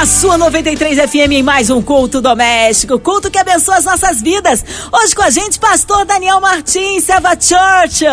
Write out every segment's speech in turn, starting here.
A sua 93 FM em mais um culto doméstico, culto que abençoa as nossas vidas. Hoje com a gente, pastor Daniel Martins, Serva Church.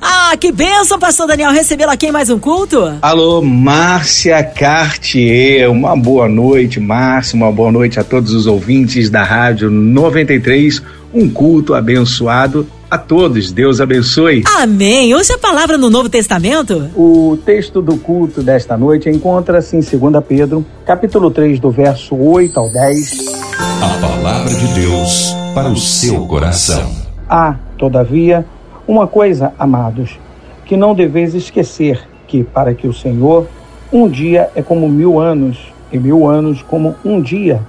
Ah, que bênção, pastor Daniel, recebê-lo aqui em mais um culto. Alô, Márcia Cartier, uma boa noite, Márcia, uma boa noite a todos os ouvintes da Rádio 93, um culto abençoado a todos. Deus abençoe. Amém. Hoje a palavra no Novo Testamento? O texto do culto desta noite encontra-se em 2 Pedro, capítulo 3, do verso 8 ao 10. A palavra de Deus para o seu coração. Há, todavia, uma coisa, amados, que não deveis esquecer, que para que o Senhor um dia é como mil anos, e mil anos como um dia.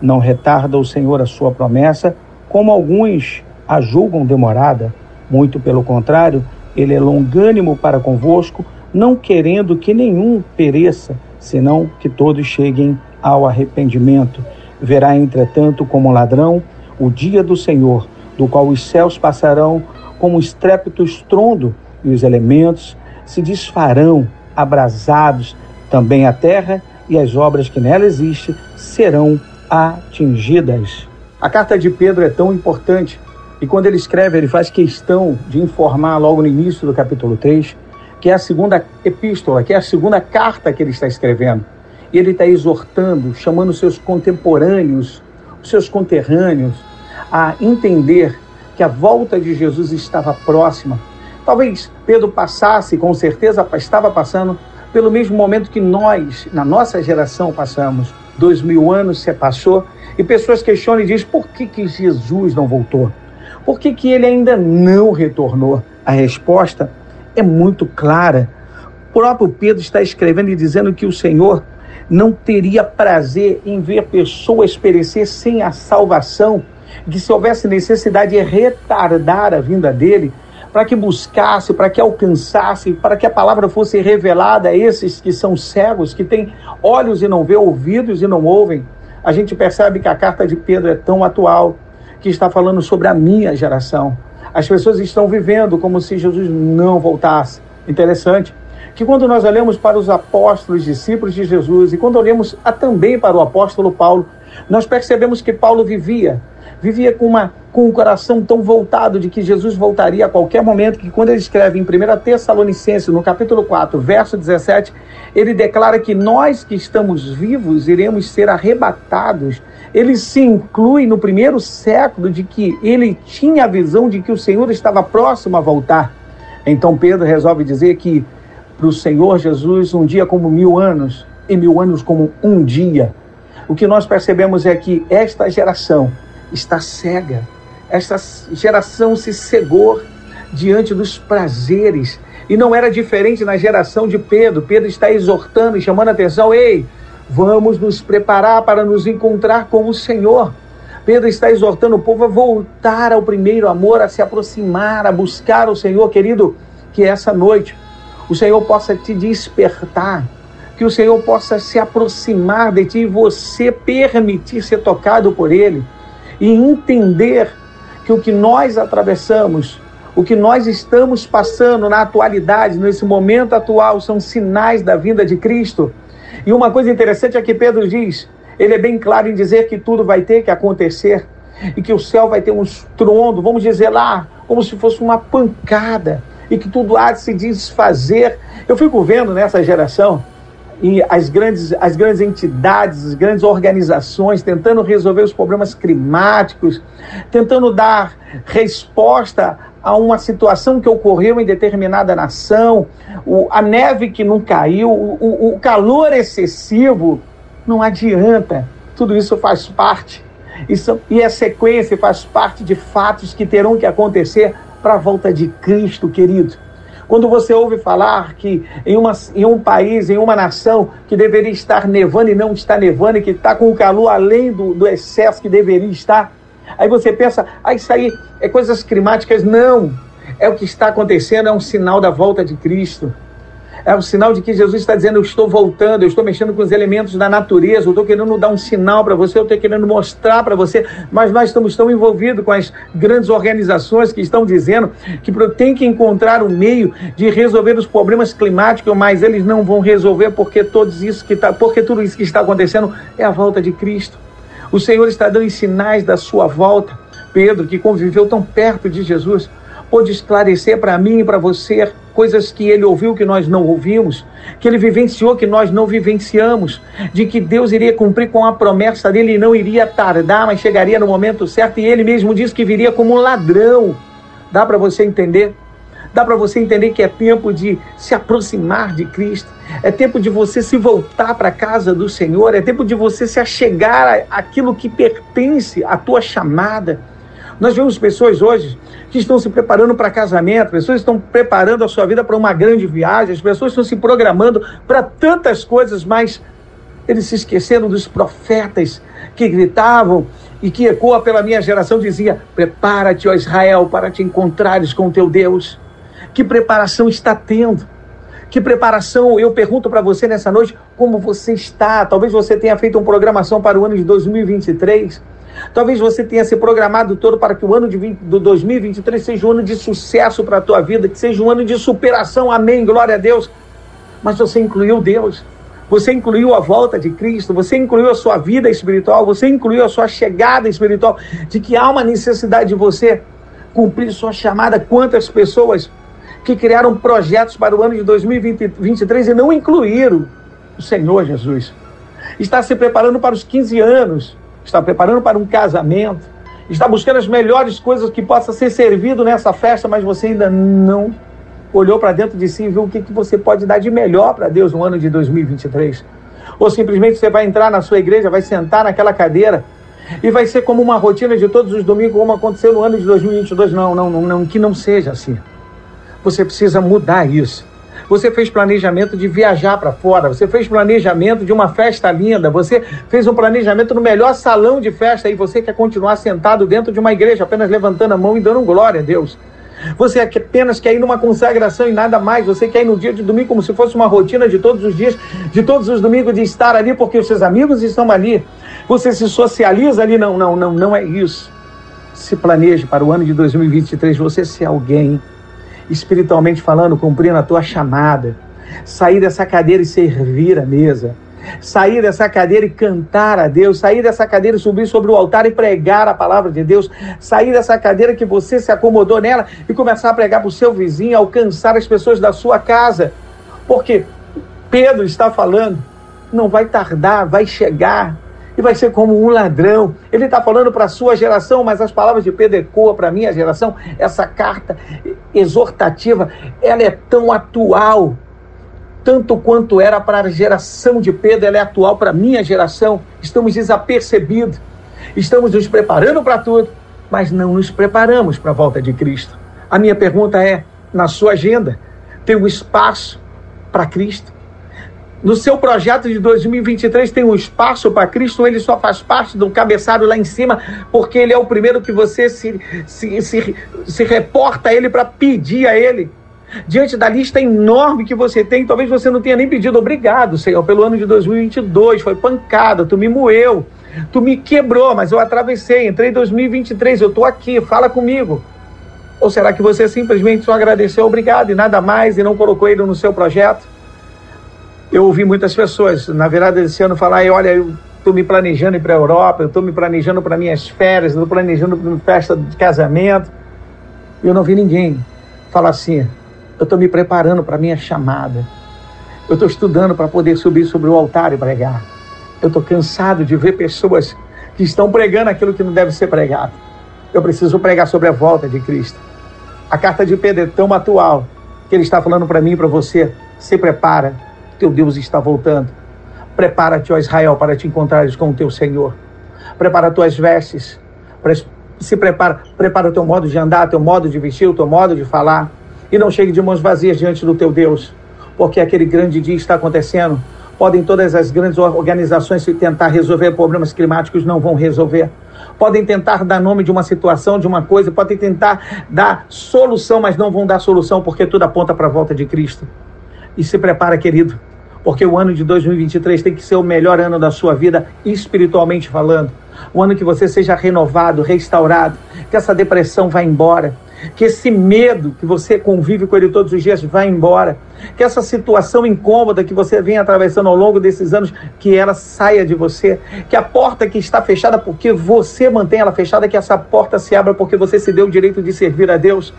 Não retarda o Senhor a sua promessa, como alguns a julgam demorada, muito pelo contrário, ele é longânimo para convosco, não querendo que nenhum pereça, senão que todos cheguem ao arrependimento. Verá, entretanto, como ladrão, o dia do Senhor, do qual os céus passarão como estrépito estrondo, e os elementos se desfarão, abrasados, também a terra e as obras que nela existem serão atingidas. A carta de Pedro é tão importante e quando ele escreve, ele faz questão de informar logo no início do capítulo 3, que é a segunda epístola, que é a segunda carta que ele está escrevendo. E ele está exortando, chamando seus contemporâneos, os seus conterrâneos, a entender que a volta de Jesus estava próxima. Talvez Pedro passasse, com certeza estava passando, pelo mesmo momento que nós, na nossa geração, passamos. Dois mil anos se passou e pessoas questionam e dizem por que, que Jesus não voltou? Por que, que ele ainda não retornou? A resposta é muito clara. O próprio Pedro está escrevendo e dizendo que o Senhor não teria prazer em ver pessoas perecer sem a salvação, que se houvesse necessidade de retardar a vinda dele, para que buscasse, para que alcançasse, para que a palavra fosse revelada a esses que são cegos, que têm olhos e não vê, ouvidos e não ouvem. A gente percebe que a carta de Pedro é tão atual, que está falando sobre a minha geração. As pessoas estão vivendo como se Jesus não voltasse. Interessante que quando nós olhamos para os apóstolos, discípulos de Jesus, e quando olhamos a, também para o apóstolo Paulo, nós percebemos que Paulo vivia, vivia com, uma, com um coração tão voltado de que Jesus voltaria a qualquer momento, que quando ele escreve em 1 Tessalonicenses, no capítulo 4, verso 17, ele declara que nós que estamos vivos iremos ser arrebatados ele se inclui no primeiro século de que ele tinha a visão de que o Senhor estava próximo a voltar. Então Pedro resolve dizer que para o Senhor Jesus um dia como mil anos e mil anos como um dia. O que nós percebemos é que esta geração está cega. Esta geração se cegou diante dos prazeres. E não era diferente na geração de Pedro. Pedro está exortando e chamando a atenção: ei, Vamos nos preparar para nos encontrar com o Senhor. Pedro está exortando o povo a voltar ao primeiro amor, a se aproximar, a buscar o Senhor, querido, que essa noite o Senhor possa te despertar, que o Senhor possa se aproximar de ti e você permitir ser tocado por Ele e entender que o que nós atravessamos, o que nós estamos passando na atualidade, nesse momento atual, são sinais da vinda de Cristo e uma coisa interessante é que Pedro diz, ele é bem claro em dizer que tudo vai ter que acontecer e que o céu vai ter um estrondo, vamos dizer lá, como se fosse uma pancada e que tudo há de se desfazer. Eu fico vendo nessa geração e as grandes, as grandes entidades, as grandes organizações tentando resolver os problemas climáticos, tentando dar resposta a uma situação que ocorreu em determinada nação, o, a neve que não caiu, o, o calor excessivo, não adianta. Tudo isso faz parte. Isso, e a sequência faz parte de fatos que terão que acontecer para a volta de Cristo, querido. Quando você ouve falar que em, uma, em um país, em uma nação, que deveria estar nevando e não está nevando, e que está com o calor além do, do excesso que deveria estar, Aí você pensa, ah, isso aí é coisas climáticas. Não. É o que está acontecendo, é um sinal da volta de Cristo. É o sinal de que Jesus está dizendo: Eu estou voltando, eu estou mexendo com os elementos da natureza, eu estou querendo dar um sinal para você, eu estou querendo mostrar para você. Mas nós estamos tão envolvidos com as grandes organizações que estão dizendo que tem que encontrar um meio de resolver os problemas climáticos, mas eles não vão resolver porque, todos isso que tá, porque tudo isso que está acontecendo é a volta de Cristo. O Senhor está dando sinais da sua volta. Pedro, que conviveu tão perto de Jesus, pôde esclarecer para mim e para você coisas que ele ouviu que nós não ouvimos, que ele vivenciou que nós não vivenciamos, de que Deus iria cumprir com a promessa dele e não iria tardar, mas chegaria no momento certo, e ele mesmo disse que viria como um ladrão. Dá para você entender? Dá para você entender que é tempo de se aproximar de Cristo, é tempo de você se voltar para a casa do Senhor, é tempo de você se achegar àquilo que pertence à tua chamada. Nós vemos pessoas hoje que estão se preparando para casamento, pessoas estão preparando a sua vida para uma grande viagem, as pessoas estão se programando para tantas coisas, mas eles se esqueceram dos profetas que gritavam e que ecoa pela minha geração dizia: "Prepara-te, ó Israel, para te encontrares com teu Deus". Que preparação está tendo? Que preparação, eu pergunto para você nessa noite, como você está? Talvez você tenha feito uma programação para o ano de 2023. Talvez você tenha se programado todo para que o ano de 20, do 2023 seja um ano de sucesso para a tua vida, que seja um ano de superação. Amém. Glória a Deus. Mas você incluiu Deus. Você incluiu a volta de Cristo, você incluiu a sua vida espiritual, você incluiu a sua chegada espiritual, de que há uma necessidade de você cumprir sua chamada. Quantas pessoas que criaram projetos para o ano de 2023 e não incluíram o Senhor Jesus. Está se preparando para os 15 anos, está preparando para um casamento, está buscando as melhores coisas que possa ser servido nessa festa, mas você ainda não olhou para dentro de si e viu o que, que você pode dar de melhor para Deus no ano de 2023. Ou simplesmente você vai entrar na sua igreja, vai sentar naquela cadeira e vai ser como uma rotina de todos os domingos, como aconteceu no ano de 2022. Não, não, não, não que não seja assim. Você precisa mudar isso. Você fez planejamento de viajar para fora, você fez planejamento de uma festa linda, você fez um planejamento no melhor salão de festa e você quer continuar sentado dentro de uma igreja, apenas levantando a mão e dando glória a Deus. Você apenas quer ir numa consagração e nada mais. Você quer ir no dia de domingo como se fosse uma rotina de todos os dias, de todos os domingos, de estar ali porque os seus amigos estão ali. Você se socializa ali. Não, não, não, não é isso. Se planeje para o ano de 2023 você ser alguém espiritualmente falando, cumprindo a tua chamada. Sair dessa cadeira e servir a mesa. Sair dessa cadeira e cantar a Deus, sair dessa cadeira e subir sobre o altar e pregar a palavra de Deus, sair dessa cadeira que você se acomodou nela e começar a pregar para o seu vizinho, alcançar as pessoas da sua casa. Porque Pedro está falando, não vai tardar, vai chegar e vai ser como um ladrão. Ele está falando para a sua geração, mas as palavras de Pedro ecoam para a minha geração. Essa carta exortativa, ela é tão atual, tanto quanto era para a geração de Pedro, ela é atual para a minha geração. Estamos desapercebidos, estamos nos preparando para tudo, mas não nos preparamos para a volta de Cristo. A minha pergunta é: na sua agenda, tem um espaço para Cristo? No seu projeto de 2023 tem um espaço para Cristo, ele só faz parte do cabeçalho lá em cima, porque ele é o primeiro que você se, se, se, se reporta a ele para pedir a ele. Diante da lista enorme que você tem, talvez você não tenha nem pedido obrigado, Senhor, pelo ano de 2022, foi pancada, tu me moeu, tu me quebrou, mas eu atravessei, entrei em 2023, eu estou aqui, fala comigo. Ou será que você simplesmente só agradeceu obrigado e nada mais e não colocou ele no seu projeto? Eu ouvi muitas pessoas na virada desse ano falar: olha, eu estou me planejando para a Europa, eu estou me planejando para minhas férias, estou planejando para minha festa de casamento. Eu não vi ninguém falar assim: eu estou me preparando para a minha chamada. Eu estou estudando para poder subir sobre o altar e pregar. Eu estou cansado de ver pessoas que estão pregando aquilo que não deve ser pregado. Eu preciso pregar sobre a volta de Cristo. A carta de Pedro é tão atual que ele está falando para mim e para você: se prepara, teu Deus está voltando. Prepara-te, ó Israel, para te encontrares com o teu Senhor. Prepara tuas vestes. Se prepara, prepara o teu modo de andar, teu modo de vestir, o teu modo de falar. E não chegue de mãos vazias diante do teu Deus, porque aquele grande dia está acontecendo. Podem todas as grandes organizações tentar resolver problemas climáticos, não vão resolver. Podem tentar dar nome de uma situação, de uma coisa, podem tentar dar solução, mas não vão dar solução, porque tudo aponta para a volta de Cristo. E se prepara, querido, porque o ano de 2023 tem que ser o melhor ano da sua vida, espiritualmente falando. O ano que você seja renovado, restaurado, que essa depressão vá embora, que esse medo que você convive com ele todos os dias vá embora, que essa situação incômoda que você vem atravessando ao longo desses anos, que ela saia de você, que a porta que está fechada porque você mantém ela fechada, que essa porta se abra porque você se deu o direito de servir a Deus.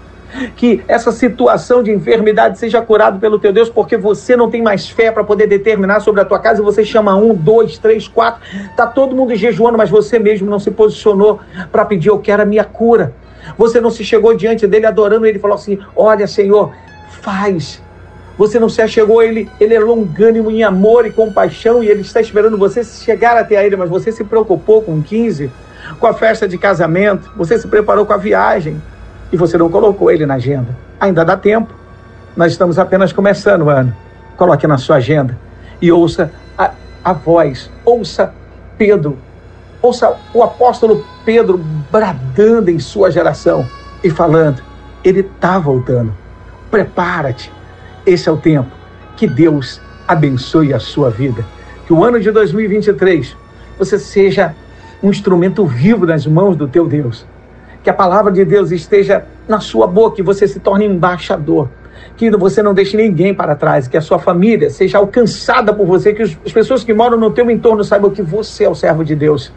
Que essa situação de enfermidade seja curada pelo teu Deus, porque você não tem mais fé para poder determinar sobre a tua casa. E você chama um, dois, três, quatro. Tá todo mundo jejuando, mas você mesmo não se posicionou para pedir: Eu quero a minha cura. Você não se chegou diante dele adorando ele e falou assim: Olha, Senhor, faz. Você não se achegou a ele, ele é longânimo em amor e compaixão e ele está esperando você chegar até ele, mas você se preocupou com 15, com a festa de casamento, você se preparou com a viagem e você não colocou ele na agenda. Ainda dá tempo. Nós estamos apenas começando o ano. Coloque na sua agenda e ouça a, a voz, ouça Pedro Ouça o apóstolo Pedro bradando em sua geração e falando: Ele está voltando. Prepara-te. Esse é o tempo. Que Deus abençoe a sua vida. Que o ano de 2023 você seja um instrumento vivo nas mãos do teu Deus. Que a palavra de Deus esteja na sua boca e você se torne embaixador. Que você não deixe ninguém para trás, que a sua família seja alcançada por você, que as pessoas que moram no teu entorno saibam que você é o servo de Deus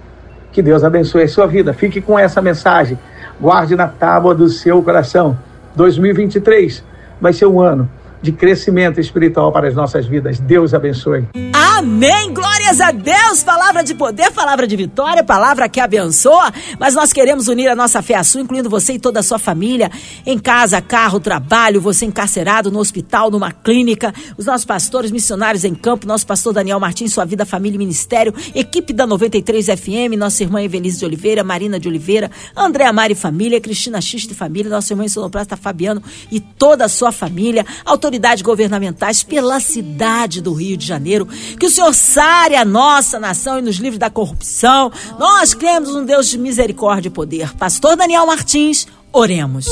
que Deus abençoe a sua vida. Fique com essa mensagem. Guarde na tábua do seu coração. 2023 vai ser um ano de crescimento espiritual para as nossas vidas. Deus abençoe. Amém! Glórias a Deus! Palavra de poder, palavra de vitória, palavra que abençoa. Mas nós queremos unir a nossa fé à sua, incluindo você e toda a sua família, em casa, carro, trabalho, você encarcerado no hospital, numa clínica, os nossos pastores missionários em campo, nosso pastor Daniel Martins, sua vida, família e ministério, equipe da 93 FM, nossa irmã Evelise de Oliveira, Marina de Oliveira, André Amari Família, Cristina Xiste Família, nossa irmã Sonoplasta Fabiano e toda a sua família, autoridades governamentais pela cidade do Rio de Janeiro, que o Senhor sare a nossa nação e nos livre da corrupção. Nós cremos um Deus de misericórdia e poder. Pastor Daniel Martins, oremos.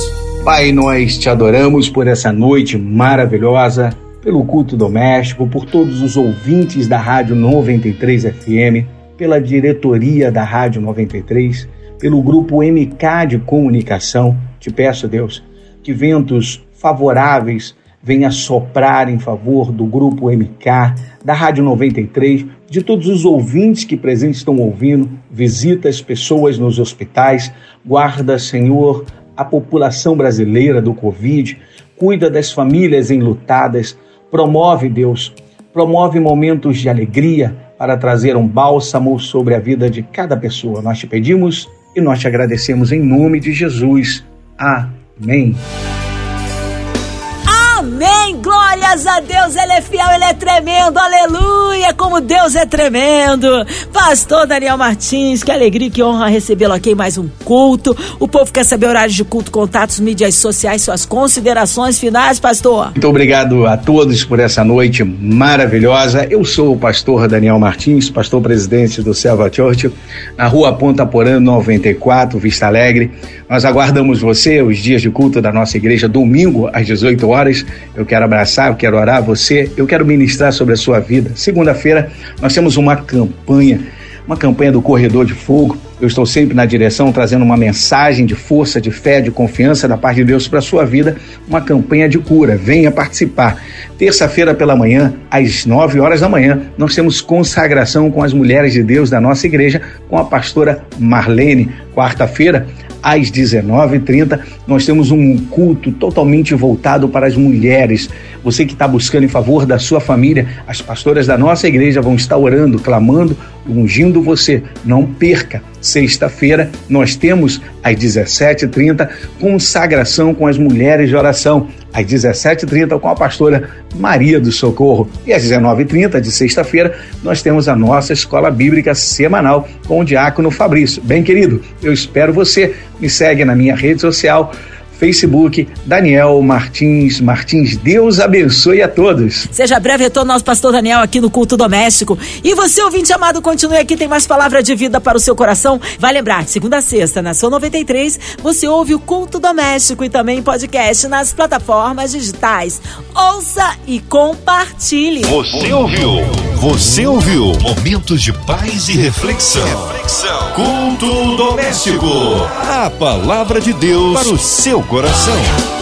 Pai, nós te adoramos por essa noite maravilhosa, pelo culto doméstico, por todos os ouvintes da Rádio 93 FM, pela diretoria da Rádio 93, pelo grupo MK de comunicação. Te peço, Deus, que ventos favoráveis venha soprar em favor do Grupo MK, da Rádio 93, de todos os ouvintes que presentes estão ouvindo, visita as pessoas nos hospitais, guarda, Senhor, a população brasileira do Covid, cuida das famílias enlutadas, promove, Deus, promove momentos de alegria para trazer um bálsamo sobre a vida de cada pessoa. Nós te pedimos e nós te agradecemos em nome de Jesus. Amém. Amém. Glórias a Deus. Ele é fiel, ele é tremendo. Aleluia. Como Deus é tremendo. Pastor Daniel Martins, que alegria, que honra recebê-lo aqui em mais um culto. O povo quer saber horários de culto, contatos, mídias sociais, suas considerações finais, pastor. Muito obrigado a todos por essa noite maravilhosa. Eu sou o pastor Daniel Martins, pastor presidente do Selva Church, na rua Ponta Porã 94, Vista Alegre. Nós aguardamos você os dias de culto da nossa igreja, domingo às 18 horas. Eu quero abraçar, eu quero orar você, eu quero ministrar sobre a sua vida. Segunda-feira nós temos uma campanha, uma campanha do Corredor de Fogo. Eu estou sempre na direção trazendo uma mensagem de força, de fé, de confiança da parte de Deus para a sua vida, uma campanha de cura. Venha participar. Terça-feira pela manhã, às 9 horas da manhã, nós temos consagração com as mulheres de Deus da nossa igreja, com a pastora Marlene. Quarta-feira, às 19h30, nós temos um culto totalmente voltado para as mulheres. Você que está buscando em favor da sua família, as pastoras da nossa igreja vão estar orando, clamando, ungindo você. Não perca. Sexta-feira, nós temos às 17h30 consagração com as mulheres de oração. Às 17h30 com a pastora Maria do Socorro. E às 19h30 de sexta-feira, nós temos a nossa escola bíblica semanal com o diácono Fabrício. Bem, querido, eu espero você. Me segue na minha rede social Facebook, Daniel Martins Martins. Deus abençoe a todos. Seja breve retorno nosso pastor Daniel aqui no culto doméstico. E você, ouvinte amado, continue aqui, tem mais palavra de vida para o seu coração. Vai lembrar, segunda a sexta, na sua 93, você ouve o culto doméstico e também podcast nas plataformas digitais. Ouça e compartilhe. Você ouviu? Você ouviu? Momentos de paz e reflexão. reflexão. Culto doméstico. A palavra de Deus para o seu coração.